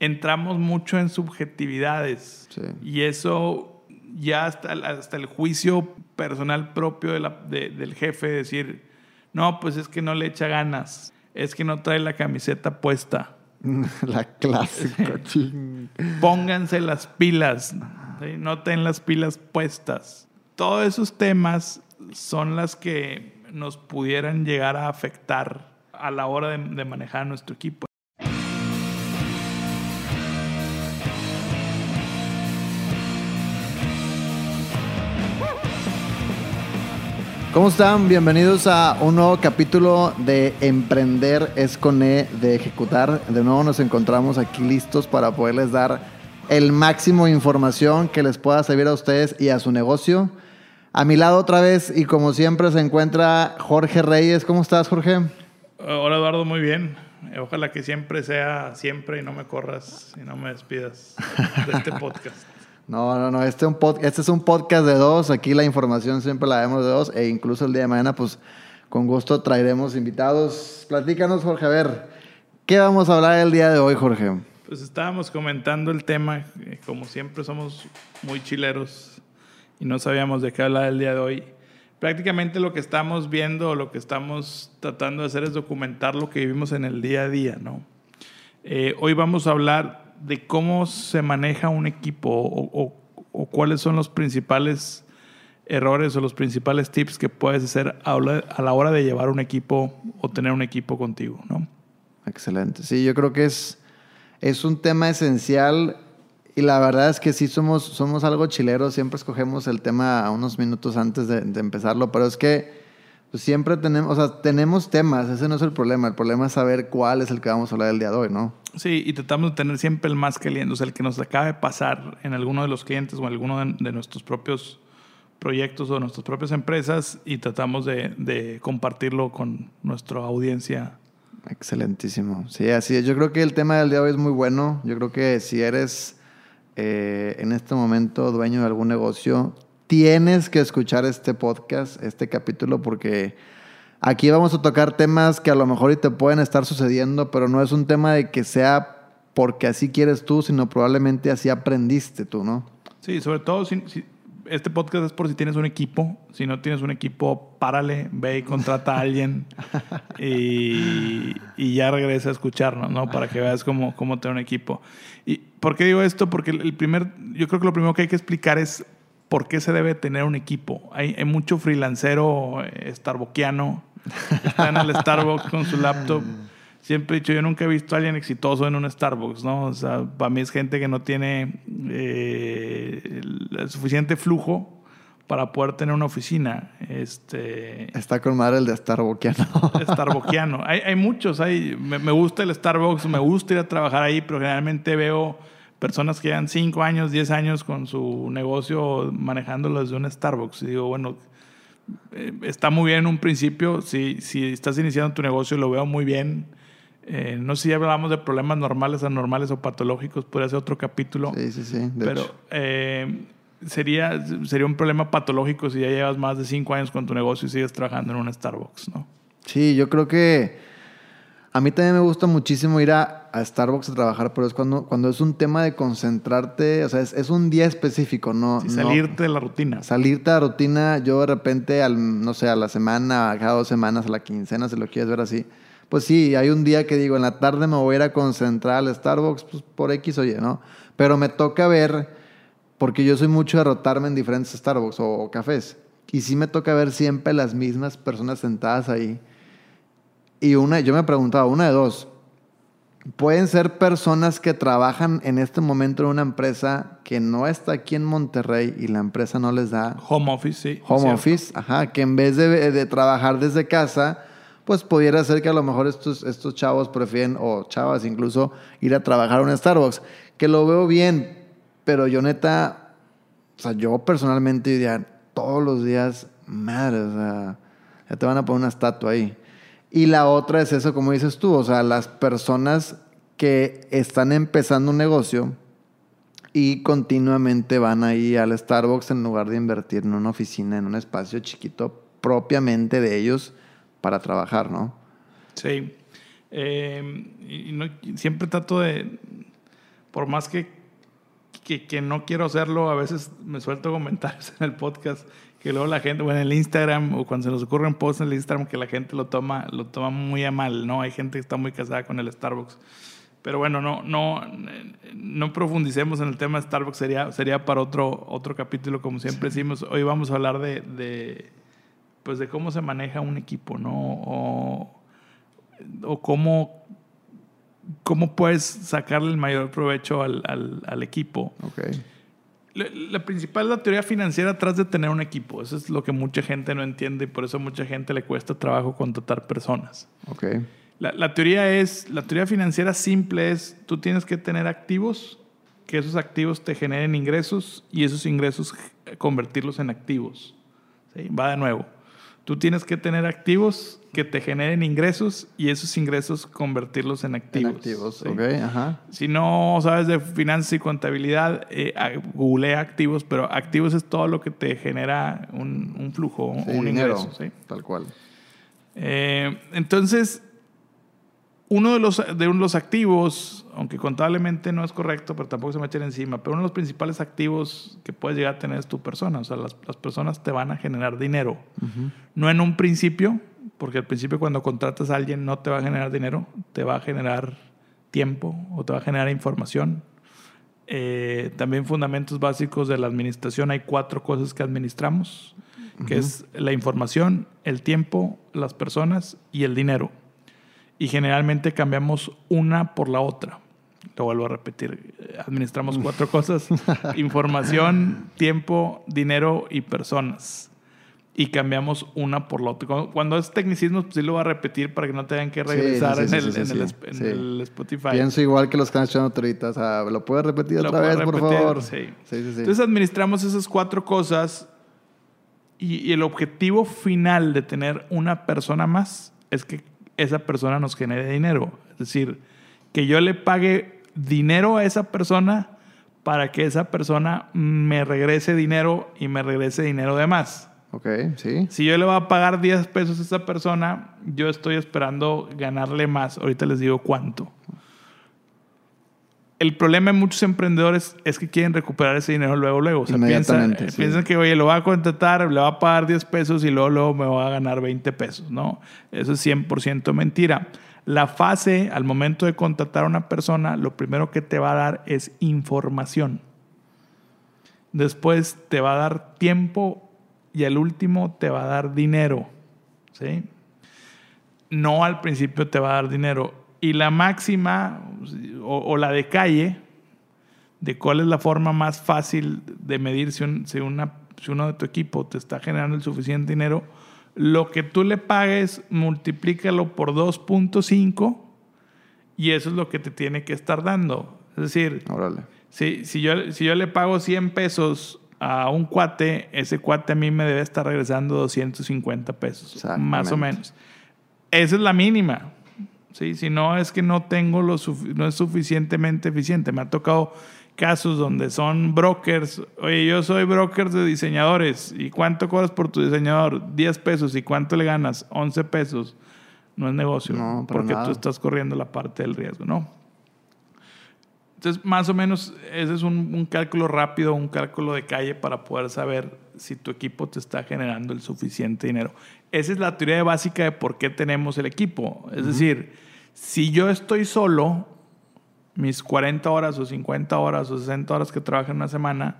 entramos mucho en subjetividades. Y eso ya hasta, hasta el juicio personal propio de la, del jefe, decir, no, pues es que no le echa ganas, es que no trae la camiseta puesta. La clásica. Pónganse las pilas, no ten las pilas puestas. Todos esos temas son las que nos pudieran llegar a afectar a la hora de, de manejar nuestro equipo. ¿Cómo están? Bienvenidos a un nuevo capítulo de Emprender es con E de Ejecutar. De nuevo nos encontramos aquí listos para poderles dar el máximo de información que les pueda servir a ustedes y a su negocio. A mi lado otra vez y como siempre se encuentra Jorge Reyes. ¿Cómo estás, Jorge? Hola, Eduardo, muy bien. Ojalá que siempre sea siempre y no me corras y no me despidas de este podcast. No, no, no. Este, este es un podcast de dos. Aquí la información siempre la vemos de dos. E incluso el día de mañana, pues con gusto traeremos invitados. Platícanos, Jorge. A ver, ¿qué vamos a hablar el día de hoy, Jorge? Pues estábamos comentando el tema. Como siempre, somos muy chileros y no sabíamos de qué hablar el día de hoy. Prácticamente lo que estamos viendo, lo que estamos tratando de hacer es documentar lo que vivimos en el día a día, ¿no? Eh, hoy vamos a hablar de cómo se maneja un equipo o, cuáles son los principales errores o los principales tips que puedes hacer a la hora de llevar un equipo o tener un equipo contigo, ¿no? Excelente. Sí, yo creo que es, es un tema esencial y la verdad es que sí somos, somos algo chileros, siempre escogemos el tema unos minutos antes de, de empezarlo, pero es que pues siempre tenemos, o sea, tenemos temas, ese no es el problema, el problema es saber cuál es el que vamos a hablar el día de hoy, ¿no? Sí, y tratamos de tener siempre el más caliente, o sea, el que nos acabe de pasar en alguno de los clientes o en alguno de, nuestros propios proyectos o nuestras propias empresas y tratamos de, compartirlo con nuestra audiencia. Excelentísimo. Sí, así es. Yo creo que el tema del día de hoy es muy bueno. Yo creo que si eres eh, en este momento dueño de algún negocio, tienes que escuchar este podcast, este capítulo, porque aquí vamos a tocar temas que a lo mejor te pueden estar sucediendo, pero no es un tema de que sea porque así quieres tú, sino probablemente así aprendiste tú, ¿no? Sí, sobre todo si, este podcast es por si tienes un equipo. Si no tienes un equipo, párale, ve y contrata a alguien y, ya regresa a escucharnos, ¿no? Para que veas cómo, cómo tener un equipo. ¿Y por qué digo esto? Porque el primer, yo creo que lo primero que hay que explicar es por qué se debe tener un equipo. Hay, hay mucho freelancero eh, starbuckiano, está en el Starbucks con su laptop. Siempre he dicho, yo nunca he visto a alguien exitoso en un Starbucks, ¿no? O sea, para mí es gente que no tiene eh, el suficiente flujo para poder tener una oficina. Este, Está con madre el de Starbuckiano. Starbuckiano. Hay, hay muchos. Hay, me, me, gusta el Starbucks, me gusta ir a trabajar ahí, pero generalmente veo personas que llevan 5 años, 10 años con su negocio manejándolo desde un Starbucks. Y digo, bueno, eh, está muy bien en un principio. Si, si estás iniciando tu negocio, lo veo muy bien. Eh, no sé si hablamos de problemas normales, anormales o patológicos, podría ser otro capítulo. Sí, sí, sí. pero eh, sería, sería un problema patológico si ya llevas más de 5 años con tu negocio y sigues trabajando en un Starbucks, ¿no? Sí, yo creo que a mí también me gusta muchísimo ir a, Starbucks a trabajar, pero es cuando, cuando es un tema de concentrarte, o sea, es, un día específico, ¿no? salirte de la rutina. Salirte de la rutina, yo de repente, al, no sé, a la semana, a cada dos semanas, a la quincena, si lo quieres ver así, pues sí, hay un día que digo, en la tarde me voy a ir a concentrar al Starbucks, pues por X oye, ¿no? Pero me toca ver, porque yo soy mucho de rotarme en diferentes Starbucks o, o cafés, y sí me toca ver siempre las mismas personas sentadas ahí y una, yo me preguntaba, una de dos. Pueden ser personas que trabajan en este momento en una empresa que no está aquí en Monterrey y la empresa no les da... Home office, sí. Home office, ajá, que en vez de, de, trabajar desde casa, pues pudiera ser que a lo mejor estos, estos chavos prefieren, o chavas incluso, ir a trabajar a un Starbucks. Que lo veo bien, pero yo neta, o sea, yo personalmente diría, todos los días, madre, o sea, ya te van a poner una estatua ahí. Y la otra es eso, como dices tú, o sea, las personas que están empezando un negocio y continuamente van ahí al Starbucks en lugar de invertir en una oficina, en un espacio chiquito propiamente de ellos para trabajar, ¿no? Sí. Eh, y siempre trato de, por más que, que, que no quiero hacerlo, a veces me suelto comentarios en el podcast que luego la gente, bueno, en el Instagram o cuando se nos ocurren posts en el Instagram que la gente lo toma, lo toma muy a mal, ¿no? Hay gente que está muy casada con el Starbucks. Pero bueno, no, no, no profundicemos en el tema de Starbucks, sería, sería para otro, otro capítulo, como siempre decimos. Hoy vamos a hablar de, de, pues de cómo se maneja un equipo, ¿no? O, o cómo, cómo puedes sacarle el mayor provecho al, al, al equipo. Ok. La, la, principal es la teoría financiera atrás de tener un equipo. Eso es lo que mucha gente no entiende y por eso a mucha gente le cuesta trabajo contratar personas. Ok. La, la, teoría es, la teoría financiera simple es, tú tienes que tener activos, que esos activos te generen ingresos y esos ingresos convertirlos en activos. ¿Sí? Va de nuevo. Tú tienes que tener activos que te generen ingresos y esos ingresos convertirlos en activos. En activos, ¿sí? ok, ajá. Si no sabes de finanzas y contabilidad, eh, googlea activos, pero activos es todo lo que te genera un, un flujo, Sí, un dinero, ingreso. ¿sí? Tal cual. Eh, entonces, uno de los, de los activos, aunque contablemente no es correcto, pero tampoco se me echen encima, pero uno de los principales activos que puedes llegar a tener es tu persona. O sea, las, las personas te van a generar dinero. No en un principio, porque al principio cuando contratas a alguien no te va a generar dinero, te va a generar tiempo o te va a generar información. Eh, también fundamentos básicos de la administración, hay cuatro cosas que administramos, que es la información, el tiempo, las personas y el dinero y generalmente cambiamos una por la otra. Lo vuelvo a repetir. Administramos cuatro cosas. Información, tiempo, dinero y personas. Y cambiamos una por la otra. Cuando, es tecnicismo, pues sí lo voy a repetir para que no tengan que regresar sí, sí, en, el, sí, en, sí, el, sí. en Sí. el Spotify. Pienso igual que los que están echando ahorita. O sea, ¿lo puedes repetir Lo otra vez, por repetir, favor? sí, sí. sí. Entonces administramos esas cuatro cosas y, y el objetivo final de tener una persona más es que esa persona nos genere dinero. Es decir, que yo le pague dinero a esa persona para que esa persona me regrese dinero y me regrese dinero de más. ok, sí. Si yo le voy a pagar 10 pesos a esa persona, yo estoy esperando ganarle más. Ahorita les digo cuánto. El problema de muchos emprendedores es que quieren recuperar ese dinero luego, luego. O sea, piensan, sí. piensan que, oye, lo va a contratar, le va a pagar 10 pesos y luego, luego me va a ganar 20 pesos. No, eso es 100% mentira. La fase, al momento de contratar a una persona, lo primero que te va a dar es información. Después te va a dar tiempo y al último te va a dar dinero. ¿sí? No al principio te va a dar dinero. Y la máxima o, o la de calle, de cuál es la forma más fácil de medir si, un- si una, si uno de tu equipo te está generando el suficiente dinero, lo que tú le pagues, multiplícalo por 2.5 y eso es lo que te tiene que estar dando. Es decir, Órale. si, si, yo, si yo le pago 100 pesos a un cuate, ese cuate a mí me debe estar regresando 250 pesos, más o menos. Esa es la mínima. ¿Sí? Si no es que no tengo lo no es suficientemente eficiente. Me ha tocado casos donde son brokers. Oye, yo soy broker de diseñadores. ¿Y cuánto cobras por tu diseñador? 10 pesos. ¿Y cuánto le ganas? 11 pesos. No es negocio. No, porque nada. tú estás corriendo la parte del riesgo, ¿no? Entonces, más o menos, ese es un, un cálculo rápido, un cálculo de calle para poder saber si tu equipo te está generando el suficiente dinero. Esa es la teoría básica de por qué tenemos el equipo. Es decir, si yo estoy solo, mis 40 horas o 50 horas o 60 horas que trabajo en una semana,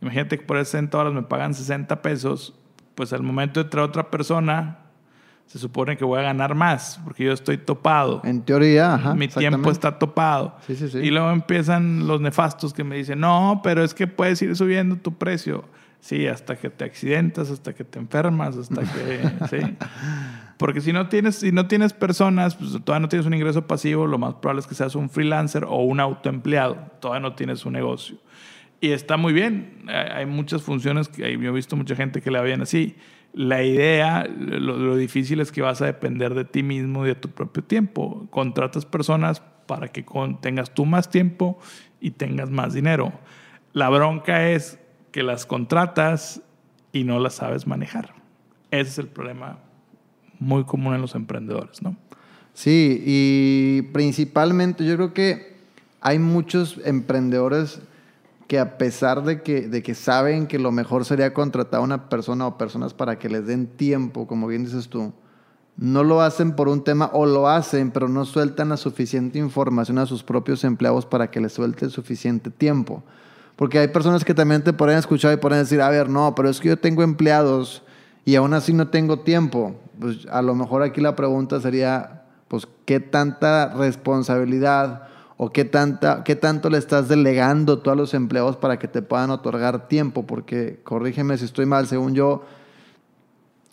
imagínate que por esas 60 horas me pagan 60 pesos, pues al momento de traer otra persona, se supone que voy a ganar más, porque yo estoy topado. En teoría, ajá. Mi tiempo está topado. Sí, sí, sí. Y luego empiezan los nefastos que me dicen, no, pero es que puedes ir subiendo tu precio. Sí, hasta que te accidentas, hasta que te enfermas, hasta que... sí. Porque si no, tienes, si no tienes personas, pues todavía no tienes un ingreso pasivo, lo más probable es que seas un freelancer o un autoempleado. Todavía no tienes un negocio. Y está muy bien. Hay muchas funciones que yo he visto mucha gente que la ven así. La idea, lo, difícil es que vas a depender de ti mismo y de tu propio tiempo. Contratas personas para que tengas tú más tiempo y tengas más dinero. La bronca es que las contratas y no las sabes manejar. Ese es el problema muy común en los emprendedores, ¿no? Sí, y principalmente yo creo que hay muchos emprendedores que a pesar de que, de que saben que lo mejor sería contratar a una persona o personas para que les den tiempo, como bien dices tú, no lo hacen por un tema o lo hacen, pero no sueltan la suficiente información a sus propios empleados para que les suelte suficiente tiempo. Porque hay personas que también te pueden escuchar y pueden decir, a ver, no, pero es que yo tengo empleados y aún así no tengo tiempo. Pues a lo mejor aquí la pregunta sería, pues, ¿qué tanta responsabilidad o qué, qué tanto le estás delegando tú a los empleados para que te puedan otorgar tiempo? Porque, corrígeme si estoy mal, según yo,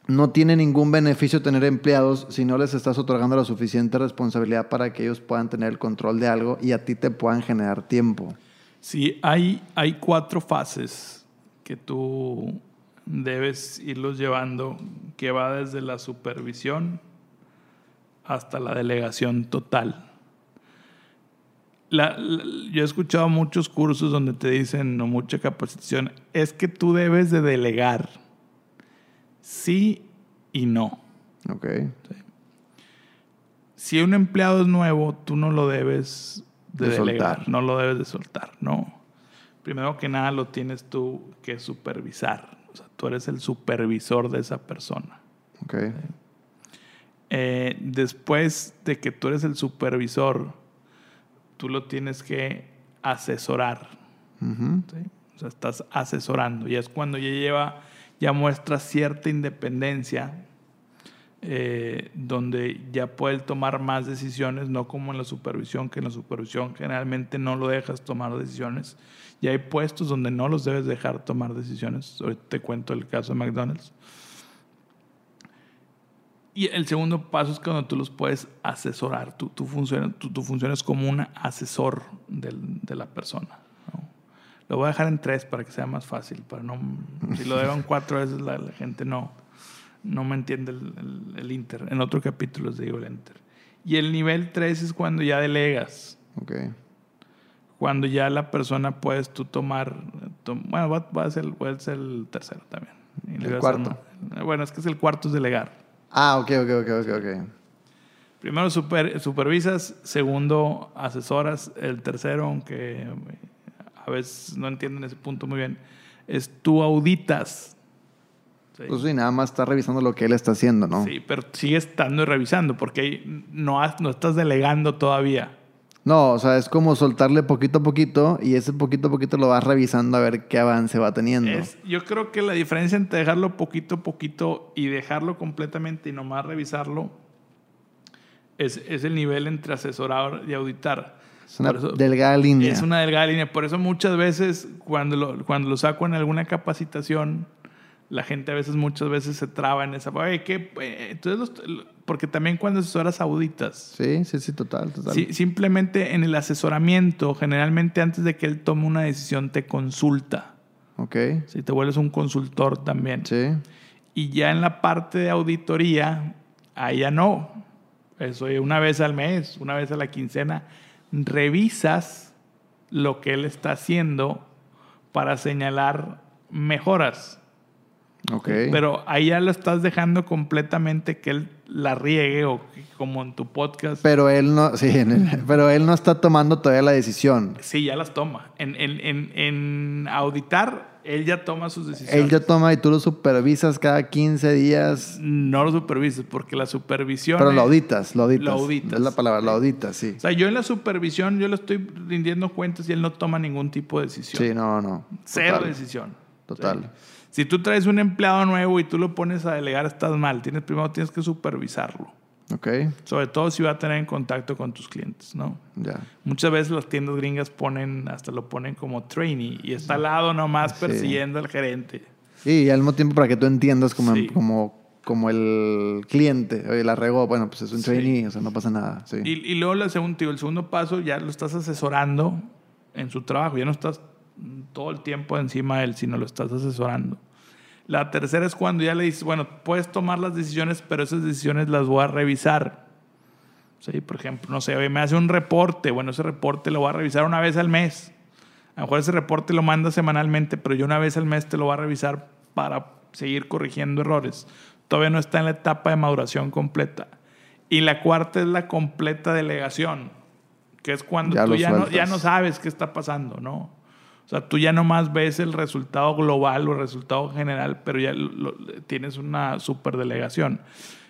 no tiene ningún beneficio tener empleados si no les estás otorgando la suficiente responsabilidad para que ellos puedan tener el control de algo y a ti te puedan generar tiempo. Sí, hay, hay cuatro fases que tú debes irlos llevando, que va desde la supervisión hasta la delegación total. Yo he escuchado muchos cursos donde te dicen, no mucha capacitación, es que tú debes de delegar, sí y no. Ok. Si un empleado es nuevo, tú no lo debes de, delegar, no lo debes de soltar, no. Primero que nada lo tienes tú que supervisar, o sea, tú eres el supervisor de esa persona. Ok. Eh, después de que tú eres el supervisor, tú lo tienes que asesorar. O sea, estás asesorando. Y es cuando ya lleva, ya muestra cierta independencia eh, donde ya puede tomar más decisiones, no como en la supervisión, que en la supervisión generalmente no lo dejas tomar decisiones. Y hay puestos donde no los debes dejar tomar decisiones. Ahorita te cuento el caso de McDonald's. Y el segundo paso es cuando tú los puedes asesorar. Tú, tú, funcionas, tú, funcionas como un asesor de la persona. Lo voy a dejar en tres para que sea más fácil. Para no, si lo dejo en cuatro veces, la gente no, no me entiende el, Inter. En otro capítulo les digo el Inter. Y el nivel 3 es cuando ya delegas. Ok. Cuando ya la persona puedes tú tomar. bueno, va, a ser, puede ser el tercero también. el cuarto. bueno, es que es el cuarto es delegar. Ah, ok, ok, ok, ok. okay. Primero super, supervisas, segundo asesoras, el tercero, aunque a veces no entienden ese punto muy bien, es tú auditas pues sí, nada más está revisando lo que él está haciendo, ¿no? Sí, pero sigue estando y revisando porque no, no estás delegando todavía. No, o sea, es como soltarle poquito a poquito y ese poquito a poquito lo vas revisando a ver qué avance va teniendo. yo creo que la diferencia entre dejarlo poquito a poquito y dejarlo completamente y nomás revisarlo es, es el nivel entre asesorar y auditar. Es una delgada línea. Es una delgada línea. Por eso muchas veces cuando lo, cuando lo saco en alguna capacitación la gente a veces, muchas veces se traba en esa. Oye, ¿qué? Entonces, porque también cuando asesoras auditas. Sí, sí, sí, total, total. simplemente en el asesoramiento, generalmente antes de que él tome una decisión, te consulta. Ok. Si te vuelves un consultor también. Sí. Y ya en la parte de auditoría, ahí ya no. Eso una vez al mes, una vez a la quincena, revisas lo que él está haciendo para señalar mejoras. Pero ahí ya lo estás dejando completamente que él la riegue o como en tu podcast. Pero él no, sí, pero él no está tomando todavía la decisión. Sí, ya las toma. En, en, en, auditar, él ya toma sus decisiones. Él ya toma y tú lo supervisas cada 15 días. No lo supervisas porque la supervisión... Pero lo auditas, lo auditas. Lo auditas. Es la palabra, lo auditas, sí. O sea, yo en la supervisión, yo le estoy rindiendo cuentas y él no toma ningún tipo de decisión. Sí, no, no. Cero decisión. Total. Si tú traes un empleado nuevo y tú lo pones a delegar, estás mal. Tienes, primero tienes que supervisarlo. Ok. Sobre todo si va a tener en contacto con tus clientes, ¿no? Ya. Muchas veces las tiendas gringas ponen, hasta lo ponen como trainee y está al lado nomás persiguiendo al gerente. Sí, y al mismo tiempo para que tú entiendas como, como, como el cliente. Oye, la regó, bueno, pues es un trainee, o sea, no pasa nada. Sí. Y, y, luego el segundo, el segundo paso ya lo estás asesorando en su trabajo, ya no estás todo el tiempo encima de él, sino lo estás asesorando. La tercera es cuando ya le dices, bueno, puedes tomar las decisiones, pero esas decisiones las voy a revisar. ¿Sí? Por ejemplo, no sé, me hace un reporte, bueno, ese reporte lo voy a revisar una vez al mes. A lo mejor ese reporte lo manda semanalmente, pero yo una vez al mes te lo voy a revisar para seguir corrigiendo errores. Todavía no está en la etapa de maduración completa. Y la cuarta es la completa delegación que es cuando Ya tú ya no, ya no sabes qué está pasando, ¿no? O sea, tú ya nomás ves el resultado global o el resultado general, pero ya lo- tienes una superdelegación.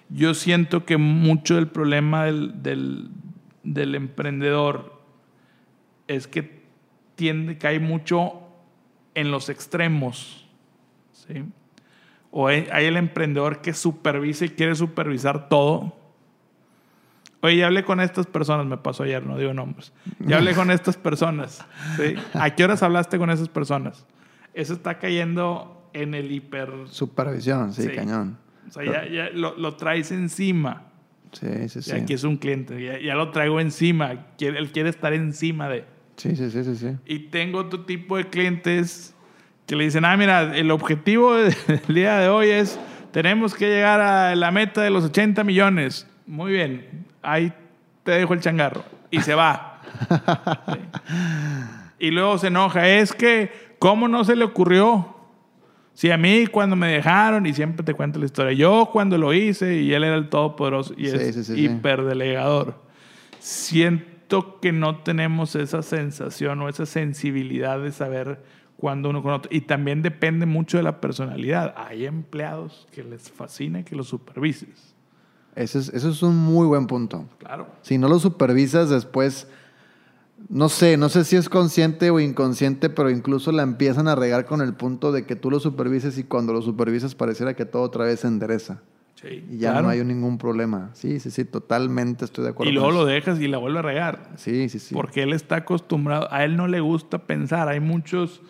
Yo siento que mucho del problema del, del, del emprendedor es que tiende, cae mucho en los extremos, ¿sí? O hay, hay el emprendedor que supervisa y quiere supervisar todo. Oye, ya hablé con estas personas, me pasó ayer, no digo nombres. Ya hablé con estas personas. ¿sí? ¿A qué horas hablaste con esas personas? Eso está cayendo en el hiper... Supervisión, sí, Sí. cañón. O sea, ya, ya lo, lo traes encima. Sí, sí, Y sí. aquí es un cliente, ya, ya lo traigo encima. Él quiere estar encima de... Sí, sí, sí, sí, sí. Y tengo otro tipo de clientes que le dicen, ah, mira, el objetivo del día de hoy es, tenemos que llegar a la meta de los 80 millones. Muy bien, ahí te dejo el changarro. Y se va. Sí. Y luego se enoja, es que, ¿cómo no se le ocurrió? Si a mí cuando me dejaron, y siempre te cuento la historia, yo cuando lo hice y él era el todopoderoso y Sí, es sí, sí, sí. hiperdelegador. Siento que no tenemos esa sensación o esa sensibilidad de saber cuándo uno con otro. Y también depende mucho de la personalidad. Hay empleados que les fascina que los supervises. Ese es, eso es un muy buen punto. Claro. Si no lo supervisas después, no sé, no sé si es consciente o inconsciente, pero incluso la empiezan a regar con el punto de que tú lo supervises y cuando lo supervisas pareciera que todo otra vez se endereza. Sí, Y ya claro. no hay ningún problema. Sí, sí, sí, totalmente estoy de acuerdo. Y luego con lo eso. dejas y la vuelve a regar. Sí, sí, sí. Porque él está acostumbrado, a él no le gusta pensar, hay muchos,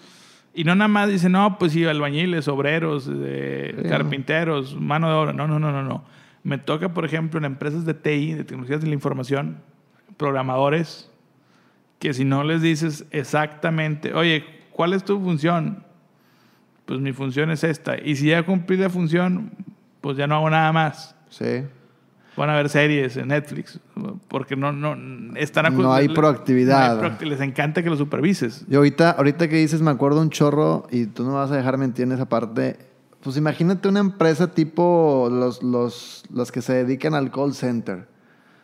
y no nada más dice, no, pues sí, albañiles, obreros, eh, Sí. carpinteros, mano de obra, no, no, no, no, no. Me toca, por ejemplo, en empresas de TI, de tecnologías de la información, programadores, que si no les dices exactamente, oye, ¿cuál es tu función? Pues mi función es esta. Y si ya cumplí la función, pues ya no hago nada más. Sí. Van a ver series en Netflix, porque no, no, están No hay proactividad. no hay proact- les encanta que lo supervises. Yo ahorita, ahorita que dices, me acuerdo un chorro y tú no vas a dejar mentir en esa parte. Pues imagínate una empresa tipo los, los, los que se dedican al call center.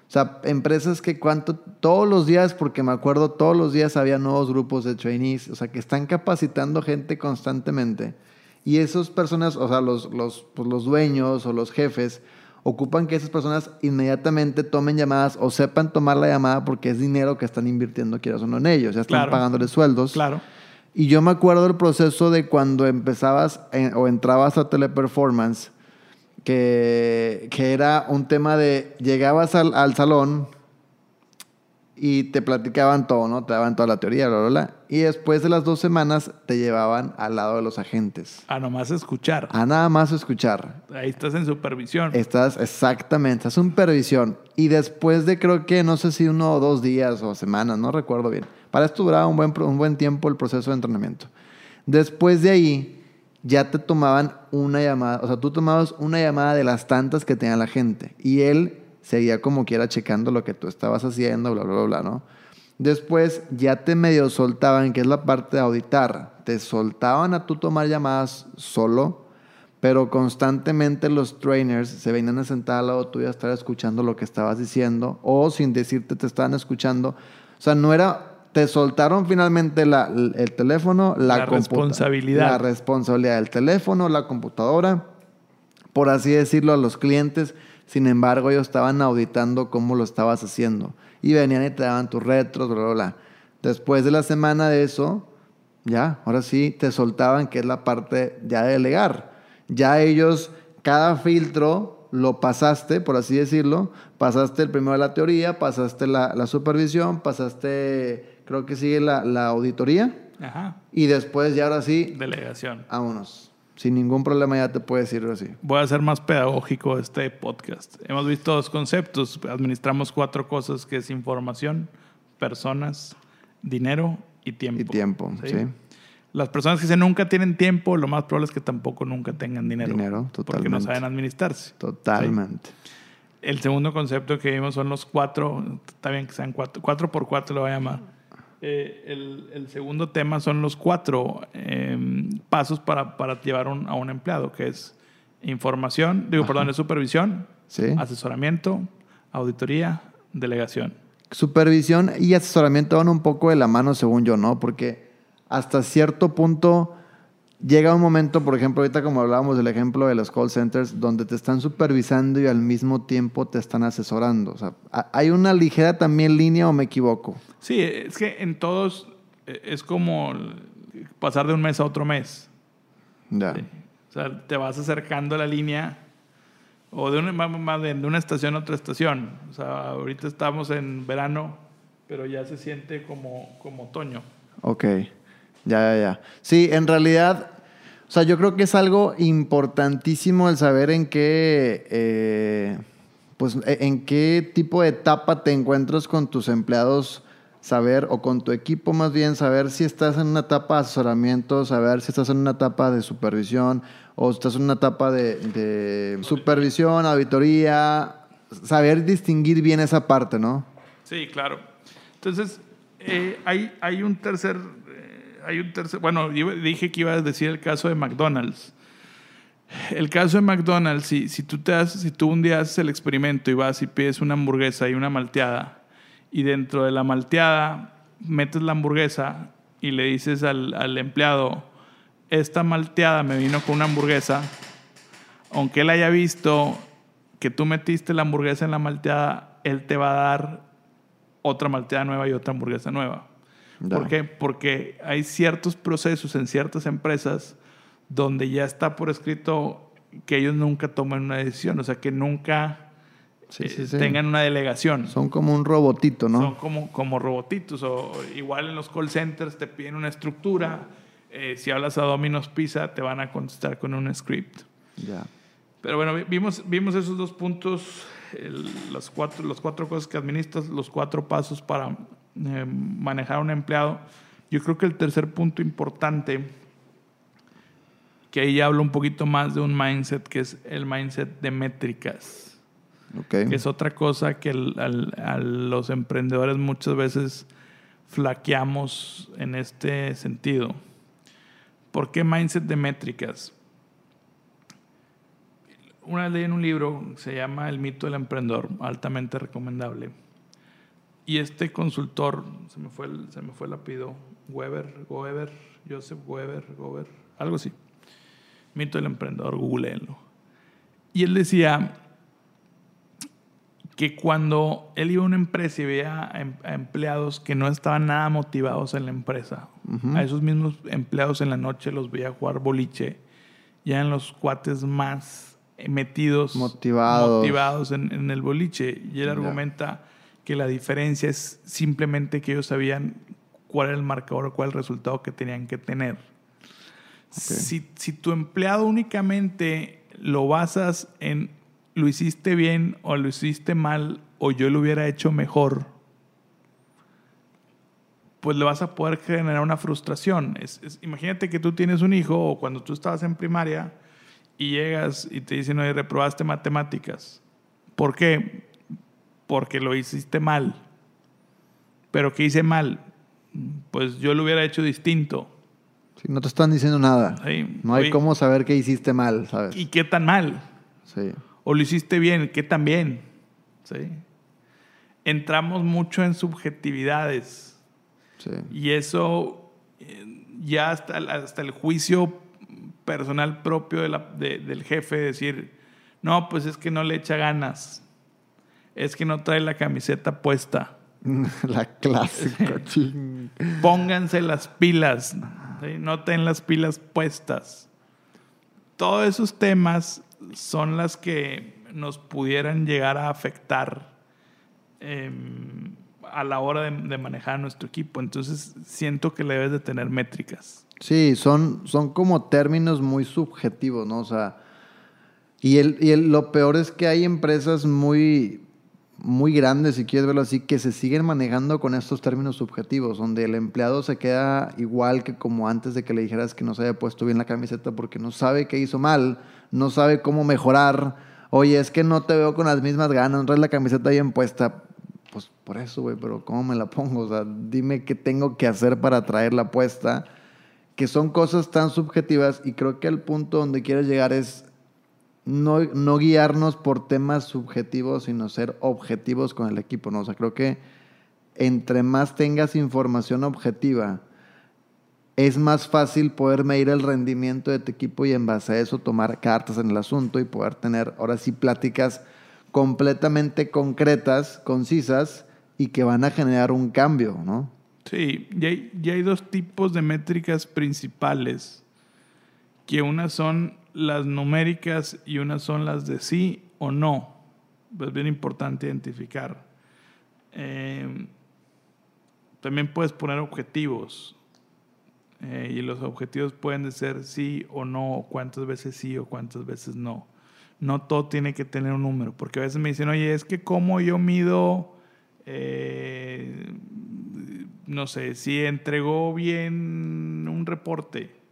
O sea, empresas que cuánto, todos los días, porque me acuerdo, todos los días había nuevos grupos de trainees, o sea, que están capacitando gente constantemente. Y esas personas, o sea, los, los, pues los dueños o los jefes, ocupan que esas personas inmediatamente tomen llamadas o sepan tomar la llamada porque es dinero que están invirtiendo, quieras o no, en ellos. Ya están Claro. pagándoles sueldos. Claro. Y yo me acuerdo del proceso de cuando empezabas en- o entrabas a Teleperformance, que, que era un tema de llegabas al, al salón y te platicaban todo, ¿no? Te daban toda la teoría, bla, bla, bla. Y después de las dos semanas te llevaban al lado de los agentes. A nomás escuchar. A nada más escuchar. Ahí estás en supervisión. Estás exactamente, es supervisión. Y después de creo que no sé si uno o dos días o semanas, no recuerdo bien. Para esto duraba un buen, un buen tiempo el proceso de entrenamiento. Después de ahí ya te tomaban una llamada, o sea, tú tomabas una llamada de las tantas que tenía la gente. Y él seguía como quiera checando lo que tú estabas haciendo, bla, bla, bla, bla, ¿no? Después ya te medio soltaban, que es la parte de auditar. Te soltaban a tú tomar llamadas solo, pero constantemente los trainers se venían a sentar al lado tuyo a estar escuchando lo que estabas diciendo, o sin decirte te estaban escuchando. O sea, no era. Te soltaron finalmente la- el teléfono, la, La responsabilidad. La responsabilidad del teléfono, la computadora, por así decirlo, a los clientes. Sin embargo, ellos estaban auditando cómo lo estabas haciendo. Y venían y te daban tus retros, bla, bla, bla. Después de la semana de eso, ya, ahora sí te soltaban, que es la parte ya de delegar. Ya ellos, cada filtro lo pasaste, por así decirlo. Pasaste el primero de la teoría, pasaste la, la supervisión, pasaste, creo que sigue la, la auditoría. Ajá. Y después, ya ahora sí, Delegación. vámonos. Sin ningún problema ya te puedes ir así. Voy a ser más pedagógico este podcast. Hemos visto dos conceptos. Administramos cuatro cosas que es información, personas, dinero y tiempo. Y tiempo, sí. Las personas que dicen nunca tienen tiempo, lo más probable es que tampoco nunca tengan dinero. Dinero, Porque no totalmente. saben administrarse. Totalmente. El segundo concepto que vimos son los cuatro, está bien que sean cuatro, cuatro por cuatro lo voy a llamar. Eh, el, el segundo tema son los cuatro eh, pasos para, para llevar un- a un empleado, que es información, digo, perdón, es supervisión, Sí. asesoramiento, auditoría, delegación. supervisión y asesoramiento van un poco de la mano, según yo, ¿no? Porque hasta cierto punto llega un momento, por ejemplo, ahorita como hablábamos del ejemplo de los call centers, donde te están supervisando y al mismo tiempo te están asesorando. O sea, ¿hay una ligera también línea o me equivoco? Sí, es que en todos eh, es como pasar de un mes a otro mes. Ya. Sí. O sea, te vas acercando a la línea o de una, de una estación a otra estación. O sea, ahorita estamos en verano, pero ya se siente como, como otoño. Ok, ya, ya, ya. Sí, en realidad, o sea, yo creo que es algo importantísimo el saber en qué, eh, pues, e, en qué tipo de etapa te encuentras con tus empleados saber, o con tu equipo más bien, saber si estás en una etapa de asesoramiento, saber si estás en una etapa de supervisión, o estás en una etapa de, supervisión, auditoría, saber distinguir bien esa parte, ¿no? Sí, claro. Entonces, eh, hay, hay un tercer, hay un tercer, bueno, dije que iba a decir el caso de McDonald's. El caso de McDonald's, si, si, tú te haces, si tú un día haces el experimento y vas y pides una hamburguesa y una malteada, y dentro de la malteada metes la hamburguesa y le dices al, al empleado, esta malteada me vino con una hamburguesa, aunque él haya visto que tú metiste la hamburguesa en la malteada, él te va a dar otra malteada nueva y otra hamburguesa nueva. Ya. ¿Por qué? Porque hay ciertos procesos en ciertas empresas donde ya está por escrito que ellos nunca toman una decisión, o sea, que nunca Sí, eh, sí, sí. tengan una delegación. Son como un robotito, ¿no? Son como, como robotitos. O igual en los call centers te piden una estructura. Eh, si hablas a Domino's Pizza, te van a contestar con un script. Ya. Pero bueno, vi- vimos, vimos esos dos puntos, el- las, cuatro, las cuatro cosas que administras, los cuatro pasos para eh, manejar a un empleado. Yo creo que el tercer punto importante, que ahí ya hablo un poquito más de un mindset, que es el mindset de métricas Ok. que es otra cosa que el- al- a los emprendedores muchas veces flaqueamos en este sentido. ¿Por qué mindset de métricas? Una vez leí en un libro, se llama El mito del emprendedor, altamente recomendable. Y este consultor, se me fue el, se me fue el apellido, Weber, Joseph Weber, Goeber, algo así. Mito del emprendedor, googleenlo. Y él decía, que cuando él iba a una empresa y veía a, em- empleados que no estaban nada motivados en la empresa, a esos mismos empleados en la noche los veía jugar boliche, ya eran los cuates más metidos, Motivados. motivados en, en el boliche. Y él argumenta que la diferencia es simplemente que ellos sabían cuál era el marcador o cuál el resultado que tenían que tener. Si, si tu empleado únicamente lo basas en lo hiciste bien o lo hiciste mal o yo lo hubiera hecho mejor, pues le vas a poder generar una frustración. Es- es- imagínate que tú tienes un hijo o cuando tú estabas en primaria y llegas y te dicen, oye, reprobaste matemáticas. ¿Por qué? Porque lo hiciste mal. ¿Pero qué hice mal? Pues yo lo hubiera hecho distinto. Sí, no te están diciendo nada. Sí. No hay Oye, cómo saber qué hiciste mal, ¿sabes? ¿Y qué tan mal? Sí. ¿O lo hiciste bien? ¿Qué tan bien? ¿Sí? Entramos mucho en subjetividades Sí. y eso eh, ya hasta, el- hasta el juicio personal propio de la- de- del jefe, decir, no, pues es que no le echa ganas, es que no trae la camiseta puesta, La clásica, ching. pónganse las pilas, ¿sí? no ten las pilas puestas. Todos esos temas son las que nos pudieran llegar a afectar eh, a la hora de, de manejar a nuestro equipo. Entonces siento que le debes de tener métricas. Sí, son, son como términos muy subjetivos, ¿no? O sea, y, el, y el- lo peor es que hay empresas muy, muy grandes, si quieres verlo así, que se siguen manejando con estos términos subjetivos, donde el empleado se queda igual que como antes de que le dijeras que no se haya puesto bien la camiseta porque no sabe qué hizo mal, no sabe cómo mejorar. Oye, es que no te veo con las mismas ganas, no traes la camiseta bien puesta. Pues por eso, güey, pero ¿cómo me la pongo? O sea, dime qué tengo que hacer para traerla puesta que son cosas tan subjetivas y creo que el punto donde quieres llegar es no, no guiarnos por temas subjetivos, sino ser objetivos con el equipo, ¿no? O sea, creo que entre más tengas información objetiva, es más fácil poder medir el rendimiento de tu equipo y en base a eso tomar cartas en el asunto y poder tener ahora sí pláticas completamente concretas, concisas y que van a generar un cambio, ¿no? Sí, ya hay, hay dos tipos de métricas principales, que unas son las numéricas y unas son las de sí o no. Es bien importante identificar. Eh, también puedes poner objetivos. Eh, y los objetivos pueden ser sí o no, cuántas veces sí o cuántas veces no. No todo tiene que tener un número, porque a veces me dicen, oye, es que como yo mido, eh, no sé, si entregó bien un reporte,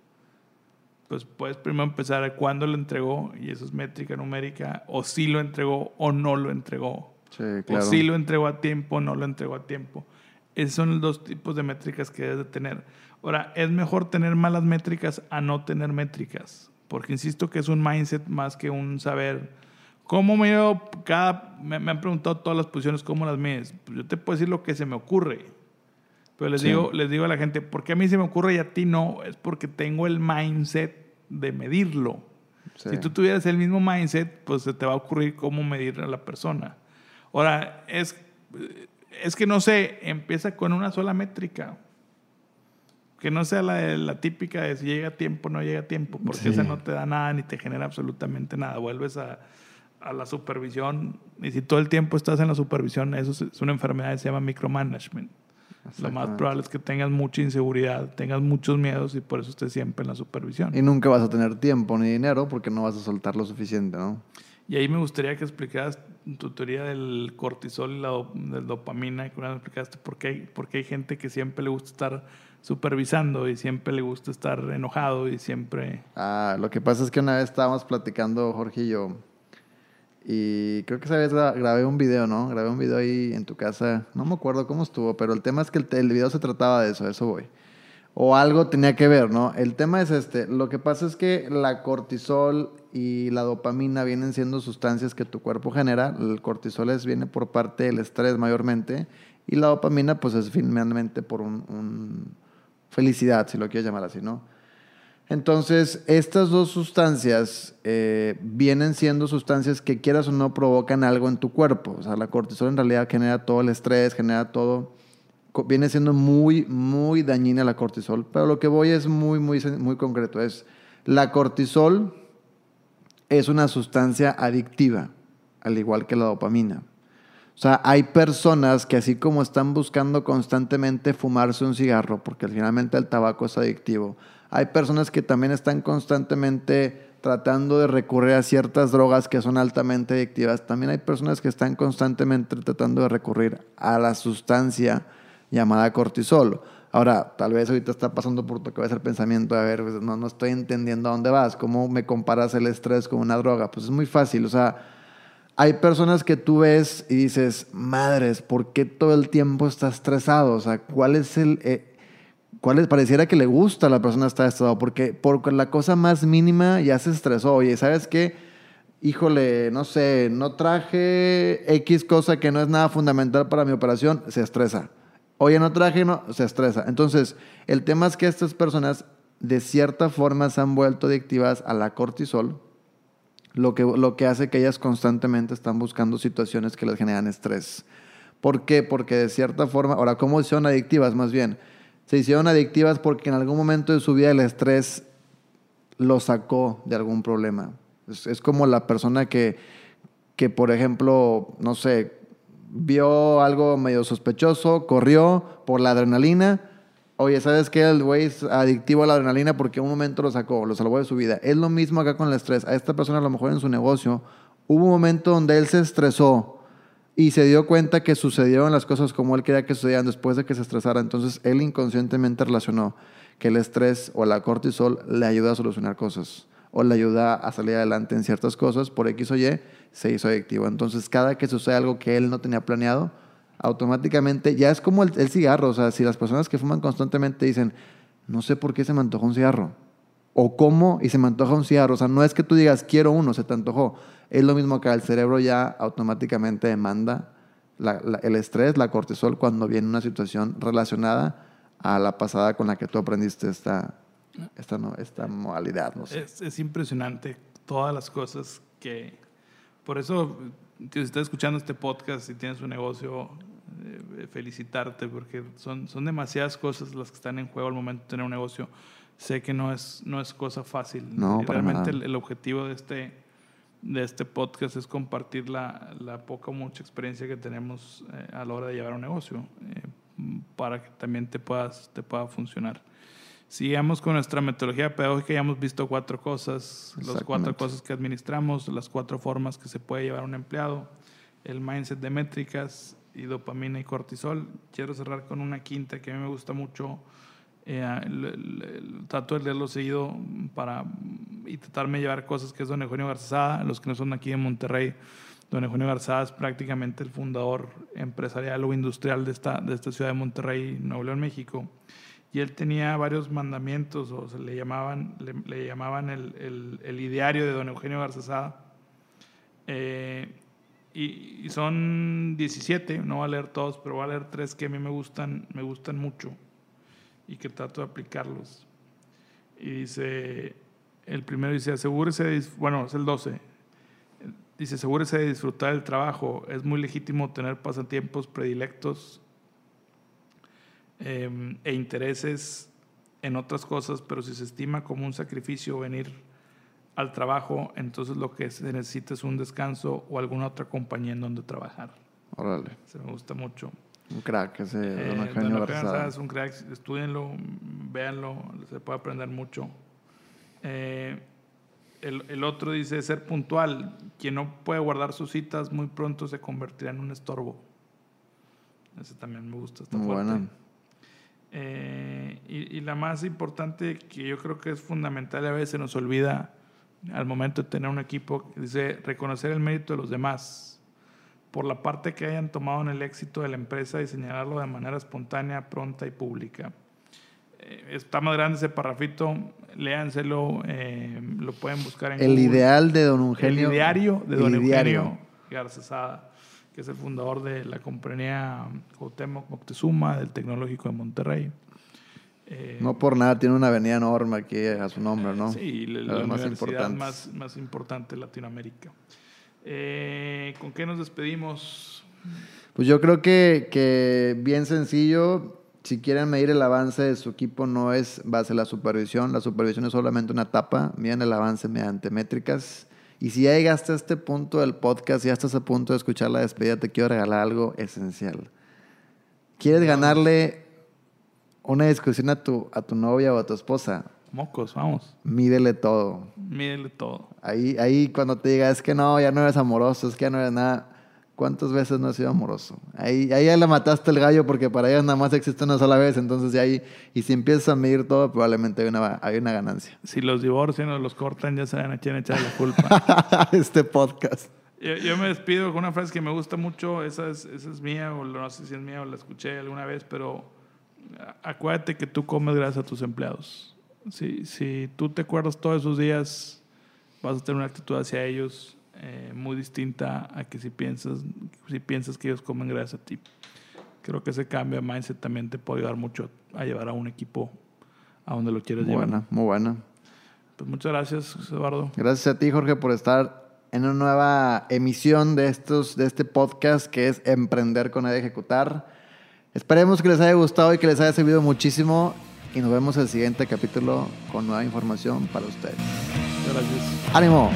pues puedes primero empezar a cuándo lo entregó, y eso es métrica numérica, o si lo entregó o no lo entregó. O si lo entregó a tiempo o no lo entregó a tiempo. Esos son los dos tipos de métricas que debes de tener. Ahora, es mejor tener malas métricas a no tener métricas, porque insisto que es un mindset más que un saber. ¿Cómo me cada, me, han preguntado todas las posiciones, cómo las mides? Pues yo te puedo decir lo que se me ocurre. Pero les, digo, les digo a la gente, ¿por qué a mí se me ocurre y a ti no? Es porque tengo el mindset de medirlo. Si tú tuvieras el mismo mindset, pues se te va a ocurrir cómo medir a la persona. Ahora, es, es que no sé, empieza con una sola métrica. Que no sea la, la típica de si llega a tiempo o no llega a tiempo, porque esa no te da nada ni te genera absolutamente nada. Vuelves a, a, la supervisión y si todo el tiempo estás en la supervisión, eso es una enfermedad que se llama micromanagement. Lo más probable es que tengas mucha inseguridad, tengas muchos miedos y por eso estés siempre en la supervisión. Y nunca vas a tener tiempo ni dinero porque no vas a soltar lo suficiente, ¿no? Y ahí me gustaría que explicaras tu teoría del cortisol y la del dopamina, y que me explicaste por qué, hay, por qué hay gente que siempre le gusta estar supervisando y siempre le gusta estar enojado y siempre... Ah, lo que pasa es que una vez estábamos platicando Jorge y yo y creo que esa vez grabé un video, ¿no? Grabé un video ahí en tu casa, no me acuerdo cómo estuvo, pero el tema es que el, el video se trataba de eso, eso voy o algo tenía que ver, ¿no? El tema es este, lo que pasa es que la cortisol y la dopamina vienen siendo sustancias que tu cuerpo genera, el cortisol es, viene por parte del estrés mayormente y la dopamina pues es finalmente por un, felicidad, si lo quieres llamar así, ¿no? Entonces, estas dos sustancias eh, vienen siendo sustancias que quieras o no provocan algo en tu cuerpo. O sea, la cortisol en realidad genera todo el estrés, genera todo viene siendo muy, muy dañina la cortisol. Pero lo que voy es muy, muy, muy concreto. Es la cortisol es una sustancia adictiva, al igual que la dopamina. O sea, hay personas que así como están buscando constantemente fumarse un cigarro, porque finalmente el tabaco es adictivo, hay personas que también están constantemente tratando de recurrir a ciertas drogas que son altamente adictivas. También hay personas que están constantemente tratando de recurrir a la sustancia llamada cortisol. Ahora, tal vez ahorita está pasando por tu cabeza el pensamiento a ver, pues, no, no estoy entendiendo a dónde vas, cómo me comparas el estrés con una droga. Pues es muy fácil, o sea, hay personas que tú ves y dices, madres, ¿por qué todo el tiempo está estresado? O sea, ¿cuál es el... Eh, cuál pareciera que le gusta a la persona estar estresado, porque por la cosa más mínima ya se estresó. Oye, ¿sabes qué? Híjole, no sé, no traje X cosa que no es nada fundamental para mi operación, se estresa Oye, no traje, no, se estresa. Entonces, el tema es que estas personas de cierta forma se han vuelto adictivas a la cortisol, lo que, lo que hace que ellas constantemente están buscando situaciones que les generan estrés. ¿Por qué? Porque de cierta forma, ahora, ¿cómo hicieron adictivas más bien? Se hicieron adictivas porque en algún momento de su vida el estrés lo sacó de algún problema. Es, como la persona que, que, por ejemplo, no sé, vio algo medio sospechoso, corrió por la adrenalina. Oye, ¿sabes qué? El güey es adictivo a la adrenalina porque un momento lo sacó, lo salvó de su vida. Es lo mismo acá con el estrés. A esta persona a lo mejor en su negocio hubo un momento donde él se estresó y se dio cuenta que sucedieron las cosas como él quería que sucedieran después de que se estresara. Entonces él inconscientemente relacionó que el estrés o la cortisol le ayuda a solucionar cosas o le ayuda a salir adelante en ciertas cosas por X o Y se hizo adictivo. Entonces, cada que sucede algo que él no tenía planeado, automáticamente ya es como el, cigarro. O sea, si las personas que fuman constantemente dicen, no sé por qué se me antojó un cigarro, o cómo y se me antoja un cigarro. O sea, no es que tú digas, quiero uno, se te antojó. Es lo mismo que el cerebro ya automáticamente demanda la- la- el estrés, la cortisol, cuando viene una situación relacionada a la pasada con la que tú aprendiste esta, esta, no- esta modalidad. No sé. Es, es impresionante todas las cosas que... Por eso, tío, si estás escuchando este podcast y tienes un negocio, eh, felicitarte, porque son, son demasiadas cosas las que están en juego al momento de tener un negocio. Sé que no es, no es cosa fácil. No, para realmente nada. el, el objetivo de este, de este podcast es compartir la, la poca o mucha experiencia que tenemos eh, a la hora de llevar un negocio, eh, para que también te, puedas, te pueda funcionar. Sigamos con nuestra metodología pedagógica, ya hemos visto cuatro cosas, las cuatro cosas que administramos, las cuatro formas que se puede llevar un empleado, el mindset de métricas y dopamina y cortisol. Quiero cerrar con una quinta que a mí me gusta mucho. Eh, trato de leerlo seguido para y de llevar cosas que es don Eugenio Garzada, los que no son aquí de Monterrey. Don Eugenio Garzada es prácticamente el fundador empresarial o industrial de esta, de esta ciudad de Monterrey, Nuevo León, México. Y él tenía varios mandamientos, o se le llamaban, le, le llamaban el, ideario de don Eugenio Garzazada. Eh, y, y son 17, no voy a leer todos, pero voy a leer tres que a mí me gustan, me gustan mucho y que trato de aplicarlos. Y dice, el primero dice, asegúrese, de bueno, es el 12, dice, asegúrese de disfrutar del trabajo. Es muy legítimo tener pasatiempos predilectos eh, e intereses en otras cosas, pero si se estima como un sacrificio venir al trabajo, entonces lo que se necesita es un descanso o alguna otra compañía en donde trabajar. Órale, Se me gusta mucho. Un crack ese Eh, don Eugenio Garzada. Es un crack, estudienlo, véanlo, se puede aprender mucho. Eh, el, el otro dice ser puntual. Quien no puede guardar sus citas muy pronto se convertirá en un estorbo. Ese también me gusta, está Muy fuerte. buena. Eh, y, y la más importante que yo creo que es fundamental a veces se nos olvida al momento de tener un equipo, dice reconocer el mérito de los demás por la parte que hayan tomado en el éxito de la empresa y señalarlo de manera espontánea, pronta y pública. Eh, está más grande ese parrafito, léanselo, eh, lo pueden buscar en El Google. ideal de don Eugenio. El ideario de don ideario. Eugenio Garzazada, que es el fundador de la compañía Cuauhtémoc Moctezuma del Tecnológico de Monterrey. Eh, No por nada, tiene una avenida enorme aquí a su nombre, ¿no? Sí, la, más universidad más, más importante de Latinoamérica. Eh, ¿Con qué nos despedimos? Pues yo creo que, que bien sencillo. Si quieren medir el avance de su equipo, no es base a la supervisión. La supervisión es solamente una etapa. Miren el avance mediante métricas. Y si ya llegaste a este punto del podcast, ya estás a punto de escuchar la despedida, te quiero regalar algo esencial. ¿Quieres ganarle una discusión a tu, a tu novia o a tu esposa? Mocos, vamos. Mídele todo. Mídele todo. Ahí, ahí cuando te diga, es que no, ya no eres amoroso, es que ya no eres nada. ¿Cuántas veces no has sido amoroso? Ahí, ahí ya le mataste el gallo porque para ellas nada más existe una sola vez. Entonces, ya ahí, y si empiezas a medir todo, probablemente hay una, hay una ganancia. Si los divorcian o los cortan, ya saben a quién echar la culpa. este podcast. yo, yo me despido con una frase que me gusta mucho. Esa es, esa es mía, o no sé si es mía o la escuché alguna vez, pero acuérdate que tú comes gracias a tus empleados. Si, si tú te acuerdas todos esos días, vas a tener una actitud hacia ellos eh, muy distinta a que si piensas, si piensas que ellos comen gracias a ti. Creo que ese cambio de mindset también te puede ayudar mucho a llevar a un equipo a donde lo quieres Muy llevar. buena, muy buena. Pues muchas gracias, Eduardo. Gracias a ti, Jorge, por estar en una nueva emisión de, estos, de este podcast que es Emprender con el Ejecutar. Esperemos que les haya gustado y que les haya servido muchísimo. Y nos vemos en el siguiente capítulo con nueva información para ustedes. Muchas gracias. ¡Ánimo!